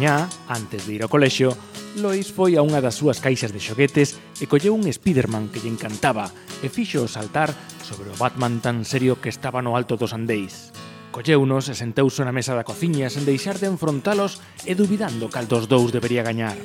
mañá, antes de ir ao colexio, Lois foi a unha das súas caixas de xoguetes e colleu un Spiderman que lle encantaba e fixo saltar sobre o Batman tan serio que estaba no alto dos andéis. Colleunos e senteuse na mesa da cociña sen deixar de enfrontalos e dubidando cal dos dous debería gañar.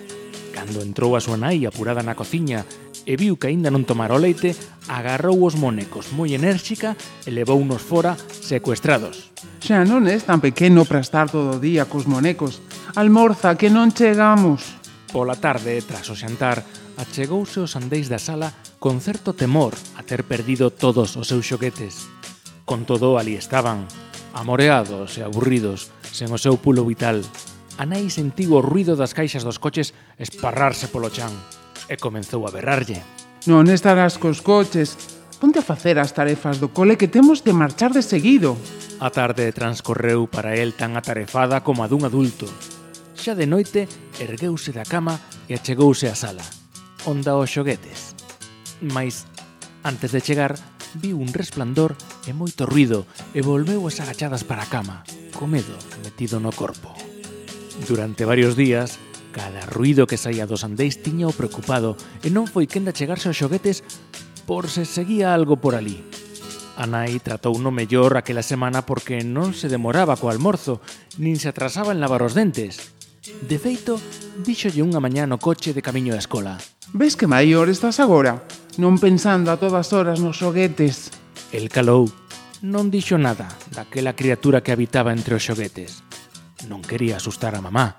Cando entrou a súa nai apurada na cociña e viu que aínda non tomara o leite, agarrou os monecos moi enérxica e levou unos fora secuestrados. Xa non és tan pequeno para estar todo o día cos monecos. Almorza, que non chegamos. Pola tarde, tras o xantar, achegouse os andeis da sala con certo temor a ter perdido todos os seus xoguetes. Con todo, ali estaban, amoreados e aburridos, sen o seu pulo vital. A nai sentiu o ruido das caixas dos coches esparrarse polo chan e comenzou a berrarlle. Non estarás cos coches. Ponte a facer as tarefas do cole que temos de marchar de seguido. A tarde transcorreu para el tan atarefada como a dun adulto. Xa de noite, ergueuse da cama e achegouse á sala. Onda aos xoguetes. Mais, antes de chegar, viu un resplandor e moito ruido e volveu as agachadas para a cama, co medo metido no corpo. Durante varios días, cada ruido que saía dos andeis tiña o preocupado e non foi quen de chegarse aos xoguetes por se seguía algo por ali. A nai tratou no mellor aquela semana porque non se demoraba co almorzo, nin se atrasaba en lavar os dentes. De feito, díxolle unha mañá no coche de camiño da escola. Ves que maior estás agora? Non pensando a todas horas nos xoguetes. El calou. Non dixo nada daquela criatura que habitaba entre os xoguetes. Non quería asustar a mamá.